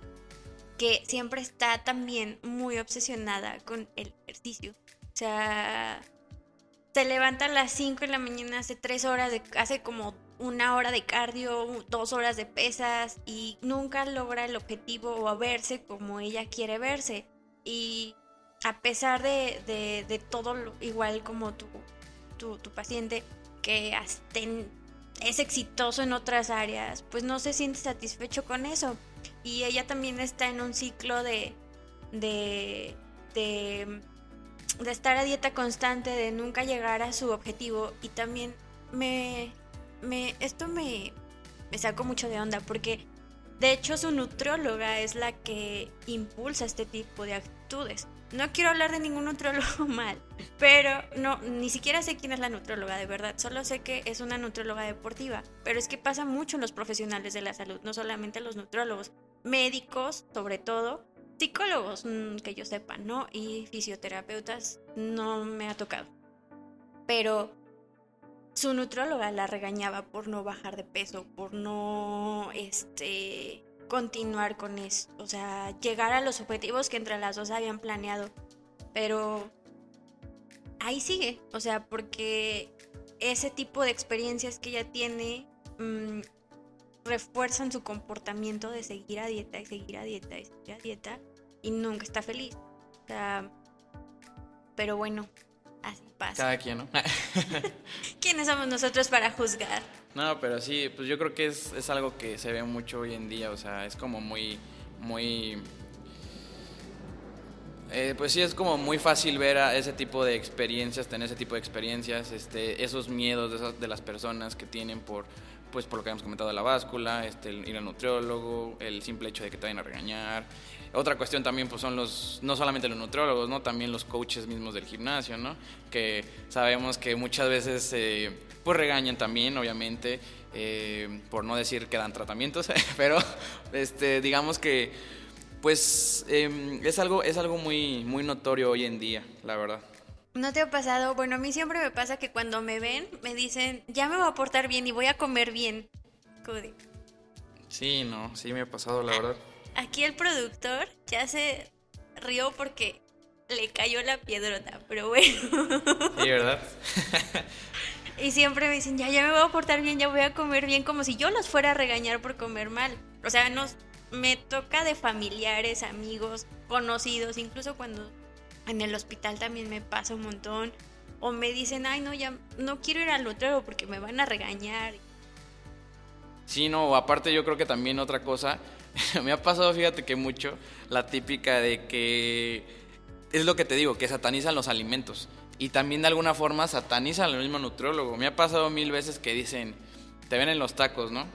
que siempre está también muy obsesionada con el ejercicio. O sea, se levanta a las 5 de la mañana, hace 3 horas, de, hace como una hora de cardio, dos horas de pesas y nunca logra el objetivo o a verse como ella quiere verse. Y a pesar de, de, todo, igual como tu, tu, paciente, que es exitoso en otras áreas, pues no se siente satisfecho con eso. Y ella también está en un ciclo de, de, de, de estar a dieta constante, de nunca llegar a su objetivo. Y también me, me esto me, me sacó mucho de onda porque de hecho su nutrióloga es la que impulsa este tipo de actitudes. No quiero hablar de ningún nutriólogo mal, pero no, ni siquiera sé quién es la nutrióloga de verdad, solo sé que es una nutrióloga deportiva, pero es que pasa mucho en los profesionales de la salud, no solamente los nutriólogos, médicos sobre todo, psicólogos mm, que yo sepa, ¿no? Y fisioterapeutas no me ha tocado. Pero su nutrióloga la regañaba por no bajar de peso, por no, este, continuar con eso, o sea, llegar a los objetivos que entre las dos habían planeado. Pero ahí sigue, o sea, porque ese tipo de experiencias que ella tiene mm, refuerzan su comportamiento de seguir a dieta y seguir a dieta y seguir a dieta y nunca está feliz. O sea, pero bueno, así pasa. Cada quien, ¿no? ¿Quiénes somos nosotros para juzgar? No, pero sí, pues yo creo que es, es algo que se ve mucho hoy en día, o sea, es como muy, muy... Eh, pues sí, es como muy fácil ver a ese tipo de experiencias, tener ese tipo de experiencias, este, esos miedos de, de las personas que tienen por, pues por lo que hemos comentado la báscula, este, el ir al nutriólogo, el simple hecho de que te vayan a regañar. Otra cuestión también pues son los, no solamente los nutriólogos, ¿no? También los coaches mismos del gimnasio, ¿no? Que sabemos que muchas veces eh, pues regañan también, obviamente, eh, por no decir que dan tratamientos, pero este, digamos que pues em, es algo, es algo muy, muy notorio hoy en día, la verdad. ¿No te ha pasado? Bueno, a mí siempre me pasa que cuando me ven me dicen, ya me voy a portar bien y voy a comer bien. Cody. Sí, no, sí me ha pasado, la verdad. Aquí el productor ya se rió porque le cayó la piedrota, pero bueno. Sí, ¿verdad? y siempre me dicen, ya, ya me voy a portar bien, ya voy a comer bien, como si yo los fuera a regañar por comer mal. O sea, nos, me toca de familiares, amigos, conocidos, incluso cuando en el hospital también me pasa un montón. O me dicen, ay, no, ya no quiero ir al otro porque me van a regañar. Sí, no, aparte yo creo que también otra cosa, me ha pasado, fíjate que mucho, la típica de que es lo que te digo, que satanizan los alimentos. Y también de alguna forma satanizan al mismo nutriólogo. Me ha pasado mil veces que dicen, te ven en los tacos, ¿no?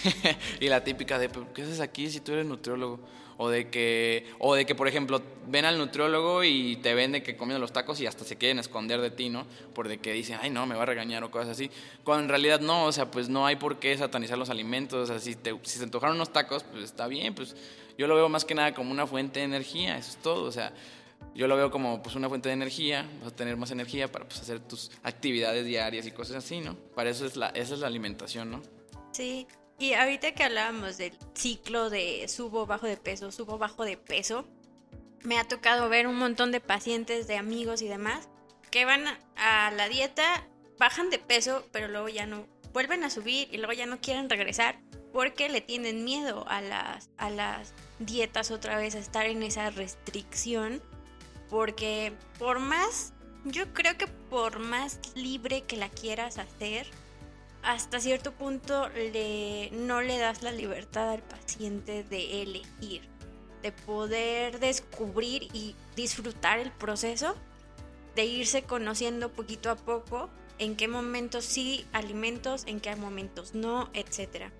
y la típica de, ¿qué haces aquí si tú eres nutriólogo? O de que, o de que, por ejemplo, ven al nutriólogo y te ven de que comiendo los tacos y hasta se quieren esconder de ti, ¿no? Por de que dicen, ay, no, me va a regañar o cosas así. Cuando en realidad no, o sea, pues no hay por qué satanizar los alimentos. O sea, si, te, si se antojaron unos tacos, pues está bien, pues yo lo veo más que nada como una fuente de energía, eso es todo. O sea, yo lo veo como pues una fuente de energía, vas a tener más energía para pues, hacer tus actividades diarias y cosas así, ¿no? Para eso es la, esa es la alimentación, ¿no? Sí, y ahorita que hablábamos del ciclo de subo, bajo de peso, subo, bajo de peso, me ha tocado ver un montón de pacientes, de amigos y demás, que van a la dieta, bajan de peso, pero luego ya no, vuelven a subir y luego ya no quieren regresar porque le tienen miedo a las, a las dietas otra vez, a estar en esa restricción. Porque por más, yo creo que por más libre que la quieras hacer, hasta cierto punto le, no le das la libertad al paciente de elegir, de poder descubrir y disfrutar el proceso, de irse conociendo poquito a poco en qué momentos sí alimentos, en qué momentos no, etcétera.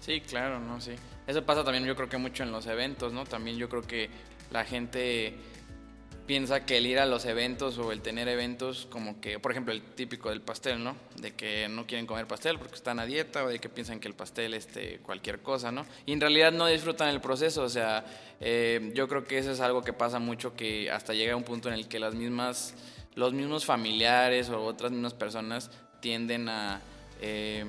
Sí, claro, no, sí. Eso pasa también yo creo que mucho en los eventos, ¿no? También yo creo que la gente piensa que el ir a los eventos o el tener eventos como que, por ejemplo, el típico del pastel, ¿no? De que no quieren comer pastel porque están a dieta o de que piensan que el pastel es este, cualquier cosa, ¿no? Y en realidad no disfrutan el proceso, o sea, eh, yo creo que eso es algo que pasa mucho que hasta llega a un punto en el que las mismas, los mismos familiares o otras mismas personas tienden a... Eh,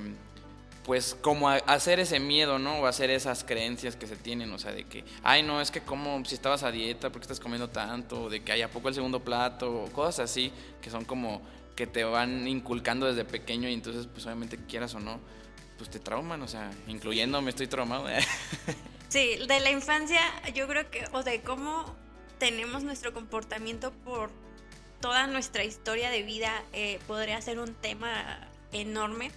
pues como hacer ese miedo, ¿no? O hacer esas creencias que se tienen, o sea, de que, ay, no, es que como si estabas a dieta, ¿por qué estás comiendo tanto? O de que hay a poco el segundo plato, o cosas así, que son como que te van inculcando desde pequeño y entonces, pues obviamente quieras o no, pues te trauman, o sea, incluyéndome, estoy traumado. sí, de la infancia yo creo que, o de cómo tenemos nuestro comportamiento por toda nuestra historia de vida, eh, podría ser un tema enorme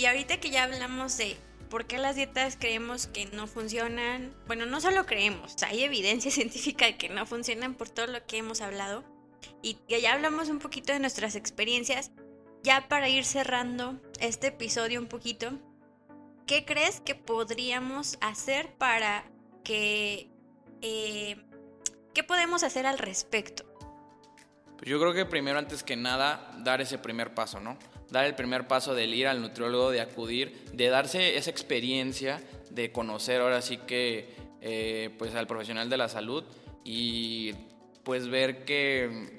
y ahorita que ya hablamos de por qué las dietas creemos que no funcionan, bueno, no solo creemos, hay evidencia científica de que no funcionan por todo lo que hemos hablado. Y ya hablamos un poquito de nuestras experiencias, ya para ir cerrando este episodio un poquito, ¿qué crees que podríamos hacer para que... Eh, ¿Qué podemos hacer al respecto? Pues yo creo que primero, antes que nada, dar ese primer paso, ¿no? Dar el primer paso del ir al nutriólogo, de acudir, de darse esa experiencia, de conocer ahora sí que eh, pues al profesional de la salud y pues ver que,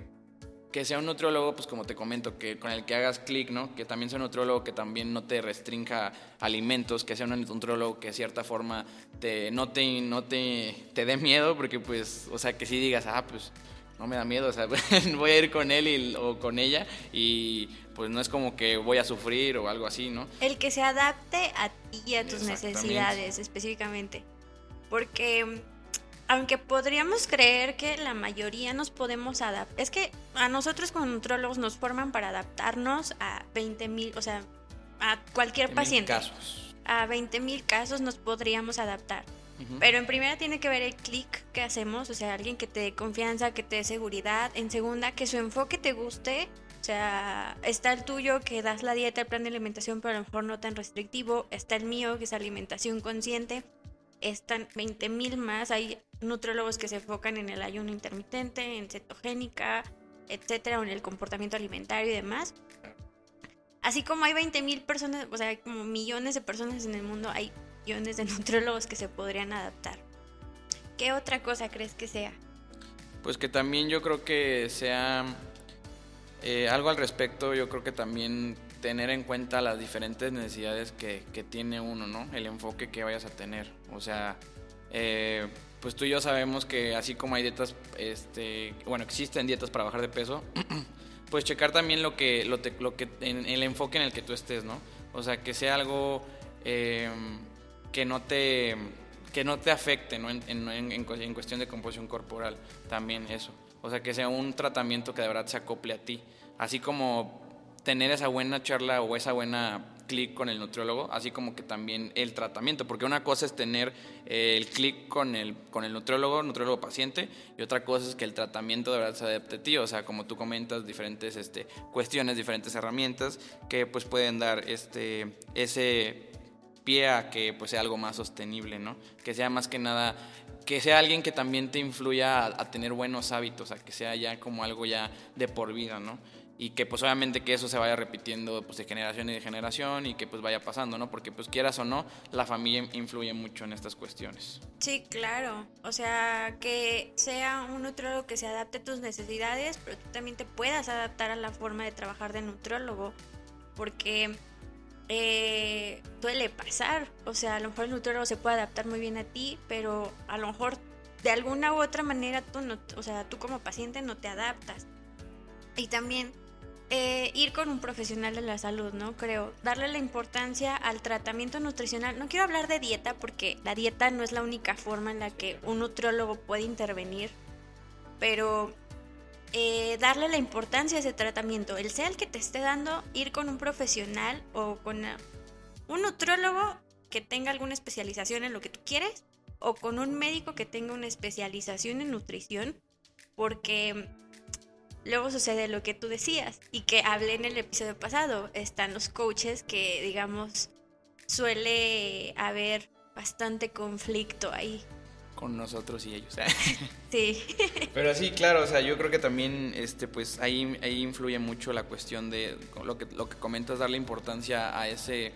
que sea un nutriólogo, pues como te comento, que con el que hagas clic, ¿no? Que también sea un nutriólogo que también no te restrinja alimentos, que sea un nutriólogo que de cierta forma te, no, te, te, te dé miedo, porque pues, o sea, que si digas, ah, pues no me da miedo, o sea, voy a ir con él o con ella y pues no es como que voy a sufrir o algo así, ¿no? El que se adapte a ti y a tus necesidades específicamente. Porque aunque podríamos creer que la mayoría nos podemos adaptar, es que a nosotros como nutrólogos nos forman para adaptarnos a 20 mil, o sea, a cualquier paciente. casos. A 20 mil casos nos podríamos adaptar. Pero en primera tiene que ver el clic que hacemos, o sea, alguien que te dé confianza, que te dé seguridad. En segunda, que su enfoque te guste. O sea, está el tuyo que das la dieta, el plan de alimentación, pero a lo mejor no tan restrictivo. Está el mío que es alimentación consciente. Están 20 mil más. Hay nutrólogos que se enfocan en el ayuno intermitente, en cetogénica, etcétera, o en el comportamiento alimentario y demás. Así como hay 20 mil personas, o sea, hay como millones de personas en el mundo, hay millones de nutriólogos que se podrían adaptar. ¿Qué otra cosa crees que sea? Pues que también yo creo que sea eh, algo al respecto, yo creo que también tener en cuenta las diferentes necesidades que, que tiene uno, ¿no? El enfoque que vayas a tener. O sea, eh, pues tú y yo sabemos que así como hay dietas, este, bueno, existen dietas para bajar de peso, pues checar también lo que, lo, lo que, en, el enfoque en el que tú estés, ¿no? O sea, que sea algo eh, que no te que no te afecte ¿no? En, en, en, cuestión de composición corporal, también eso. O sea, que sea un tratamiento que de verdad se acople a ti. Así como tener esa buena charla o esa buena clic con el nutriólogo, así como que también el tratamiento, porque una cosa es tener eh, el clic con el, con el nutriólogo, nutriólogo paciente, y otra cosa es que el tratamiento de verdad se adapte a ti, o sea, como tú comentas, diferentes este, cuestiones, diferentes herramientas que pues pueden dar este, ese pie a que pues sea algo más sostenible, ¿no? Que sea más que nada, que sea alguien que también te influya a, tener buenos hábitos, a que sea ya como algo ya de por vida, ¿no? y que pues obviamente que eso se vaya repitiendo pues de generación de generación y que pues vaya pasando, ¿no? Porque pues quieras o no, la familia influye mucho en estas cuestiones. Sí, claro. O sea, que sea un nutrólogo que se adapte a tus necesidades, pero tú también te puedas adaptar a la forma de trabajar de nutrólogo, porque eh, suele pasar. O sea, a lo mejor el nutrólogo se puede adaptar muy bien a ti, pero a lo mejor de alguna u otra manera tú no, o sea, tú como paciente no te adaptas. Y también eh, ir con un profesional de la salud, ¿no? Creo, darle la importancia al tratamiento nutricional. No quiero hablar de dieta porque la dieta no es la única forma en la que un nutriólogo puede intervenir, pero eh, darle la importancia a ese tratamiento, el sea el que te esté dando, ir con un profesional o con un nutriólogo que tenga alguna especialización en lo que tú quieres o con un médico que tenga una especialización en nutrición, porque luego sucede lo que tú decías y que hablé en el episodio pasado. Están los coaches que, digamos, suele haber bastante conflicto ahí. Con nosotros y ellos. sí. Pero sí, claro, o sea, yo creo que también, este, pues ahí, ahí influye mucho la cuestión de lo que, lo que comentas, darle importancia a ese,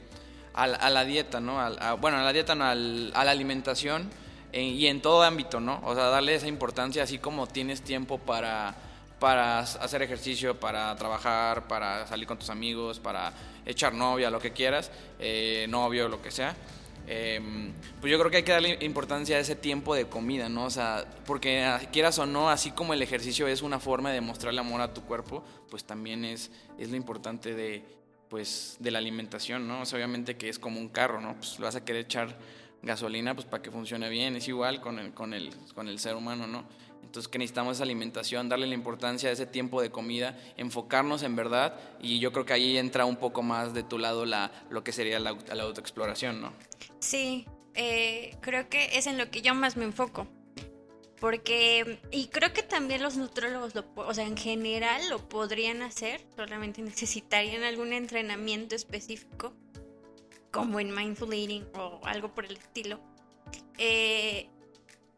a, la dieta, ¿no? bueno, a la dieta, no, a la alimentación eh, y en todo ámbito, ¿no? O sea, darle esa importancia, así como tienes tiempo para para hacer ejercicio, para trabajar, para salir con tus amigos, para echar novia, lo que quieras, eh, novio, lo que sea. Em, pues yo creo que hay que darle importancia a ese tiempo de comida, ¿no? O sea, porque ah, quieras o no, así como el ejercicio es una forma de mostrarle amor a tu cuerpo, pues también es, es lo importante de, pues, de la alimentación, ¿no? O sea, obviamente que es como un carro, ¿no? Pues vas a querer echar gasolina pues para que funcione bien, es igual con el, con el, con el ser humano, ¿no? Entonces que necesitamos esa alimentación, darle la importancia a ese tiempo de comida, enfocarnos en verdad y yo creo que ahí entra un poco más de tu lado la, lo que sería la, autoexploración, ¿no? Sí, eh, creo que es en lo que yo más me enfoco. Porque, y creo que también los nutrólogos, lo, o sea, en general lo podrían hacer, solamente necesitarían algún entrenamiento específico, como en mindful eating o algo por el estilo. Eh,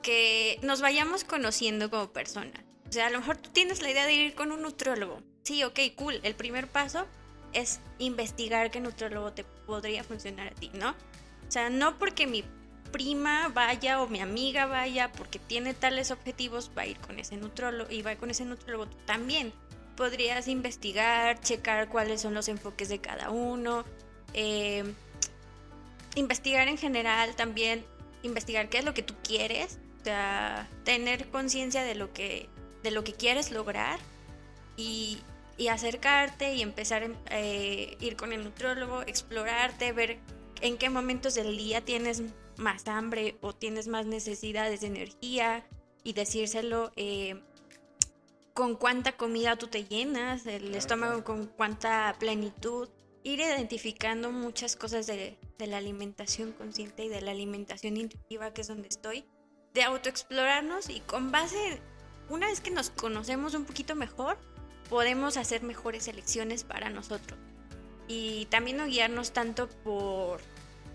que nos vayamos conociendo como personas. O sea, a lo mejor tú tienes la idea de ir con un nutrólogo. Sí, ok, cool. El primer paso es investigar qué nutrólogo te podría funcionar a ti, ¿no? O sea, no porque mi prima vaya o mi amiga vaya porque tiene tales objetivos, va a ir con ese nutrólogo y va con ese nutrólogo también. Podrías investigar, checar cuáles son los enfoques de cada uno, eh, investigar en general también, investigar qué es lo que tú quieres tener conciencia de lo que de lo que quieres lograr y, acercarte y empezar a eh, ir con el nutrólogo, explorarte, ver en qué momentos del día tienes más hambre o tienes más necesidades de energía y decírselo eh, con cuánta comida tú te llenas, el estómago con cuánta plenitud, ir identificando muchas cosas de, de la alimentación consciente y de la alimentación intuitiva que es donde estoy de autoexplorarnos y con base, una vez que nos conocemos un poquito mejor, podemos hacer mejores elecciones para nosotros. Y también no guiarnos tanto por,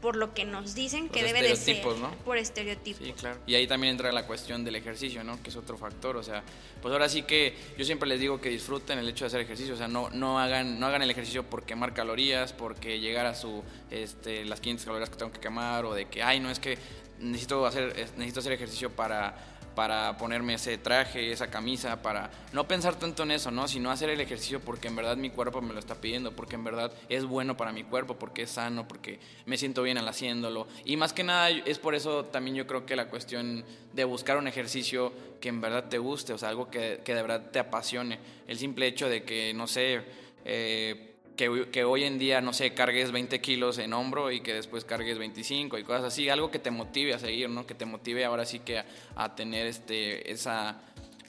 por lo que nos dicen que debe de ser. ¿no? Por estereotipos. Sí, claro. Y ahí también entra la cuestión del ejercicio, ¿no? Que es otro factor. O sea, pues ahora sí que yo siempre les digo que disfruten el hecho de hacer ejercicio. O sea, no, no, hagan, no hagan el ejercicio por quemar calorías, porque llegar a su, este, las 500 calorías que tengo que quemar, o de que, ay, no es que necesito hacer, necesito hacer ejercicio para, para ponerme ese traje, esa camisa, para no pensar tanto en eso, ¿no? Sino hacer el ejercicio porque en verdad mi cuerpo me lo está pidiendo, porque en verdad es bueno para mi cuerpo, porque es sano, porque me siento bien al haciéndolo. Y más que nada es por eso también yo creo que la cuestión de buscar un ejercicio que en verdad te guste, o sea, algo que, que de verdad te apasione. El simple hecho de que, no sé, eh, que, hoy en día, no sé, cargues 20 kilos en hombro y que después cargues 25 y cosas así, algo que te motive a seguir, ¿no? Que te motive ahora sí que a, tener este, esa,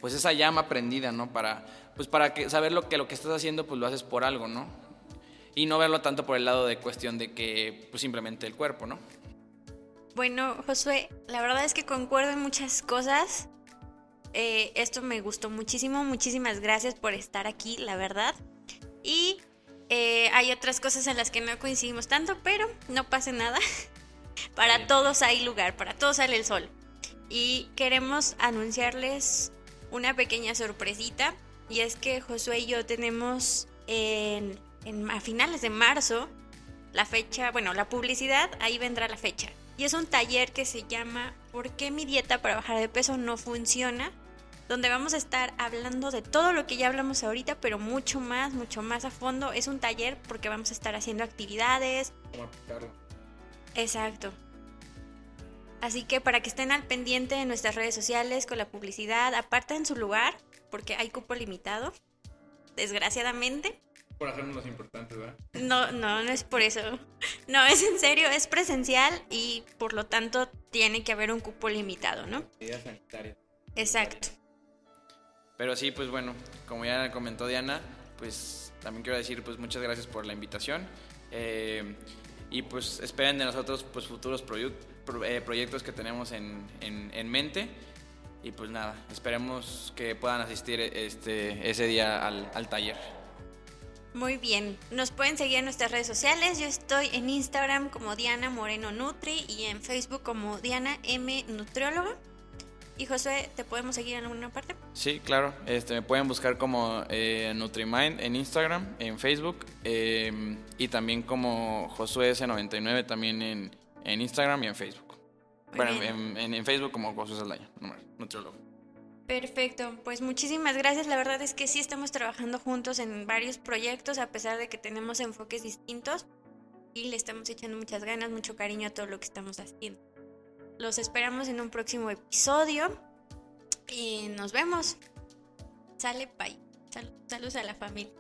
pues esa llama prendida, ¿no? Para, pues para que, saber lo que lo que estás haciendo, pues lo haces por algo, ¿no? Y no verlo tanto por el lado de cuestión de que, pues simplemente el cuerpo, ¿no? Bueno, Josué, la verdad es que concuerdo en muchas cosas. Eh, esto me gustó muchísimo, muchísimas gracias por estar aquí, la verdad. Y eh, hay otras cosas en las que no coincidimos tanto, pero no pasa nada. para todos hay lugar, para todos sale el sol. Y queremos anunciarles una pequeña sorpresita. Y es que Josué y yo tenemos en, en- a finales de marzo, la fecha, bueno, la publicidad, ahí vendrá la fecha. Y es un taller que se llama ¿Por qué mi dieta para bajar de peso no funciona? Donde vamos a estar hablando de todo lo que ya hablamos ahorita, pero mucho más, mucho más a fondo. Es un taller porque vamos a estar haciendo actividades, ¿Cómo aplicarlo? Exacto. Así que para que estén al pendiente de nuestras redes sociales con la publicidad, aparten su lugar porque hay cupo limitado, desgraciadamente. Por hacernos los importantes, ¿verdad? No, no, no es por eso. No, es en serio, es presencial y por lo tanto tiene que haber un cupo limitado, ¿no? Medidas sanitarias. Exacto. Pero sí, pues bueno, como ya comentó Diana, pues también quiero decir pues muchas gracias por la invitación. Eh, y pues esperen de nosotros pues futuros eh, proyectos que tenemos en, en- en mente. Y pues nada, esperemos que puedan asistir este, ese día al, al taller. Muy bien. Nos pueden seguir en nuestras redes sociales. Yo estoy en Instagram como Diana Moreno Nutri y en Facebook como Diana M Nutrióloga. Y Josué, ¿te podemos seguir en alguna parte? Sí, claro. Este, me pueden buscar como eh, NutriMind en Instagram, en Facebook eh, y también como JosueS99 también en, en Instagram y en Facebook. Muy bueno, en, en- en Facebook como Josué Saldaña, nutriólogo. Perfecto, pues muchísimas gracias. La verdad es que sí estamos trabajando juntos en varios proyectos a pesar de que tenemos enfoques distintos y le estamos echando muchas ganas, mucho cariño a todo lo que estamos haciendo. Los esperamos en un próximo episodio y nos vemos. Sale, bye. Sal- saludos a la familia.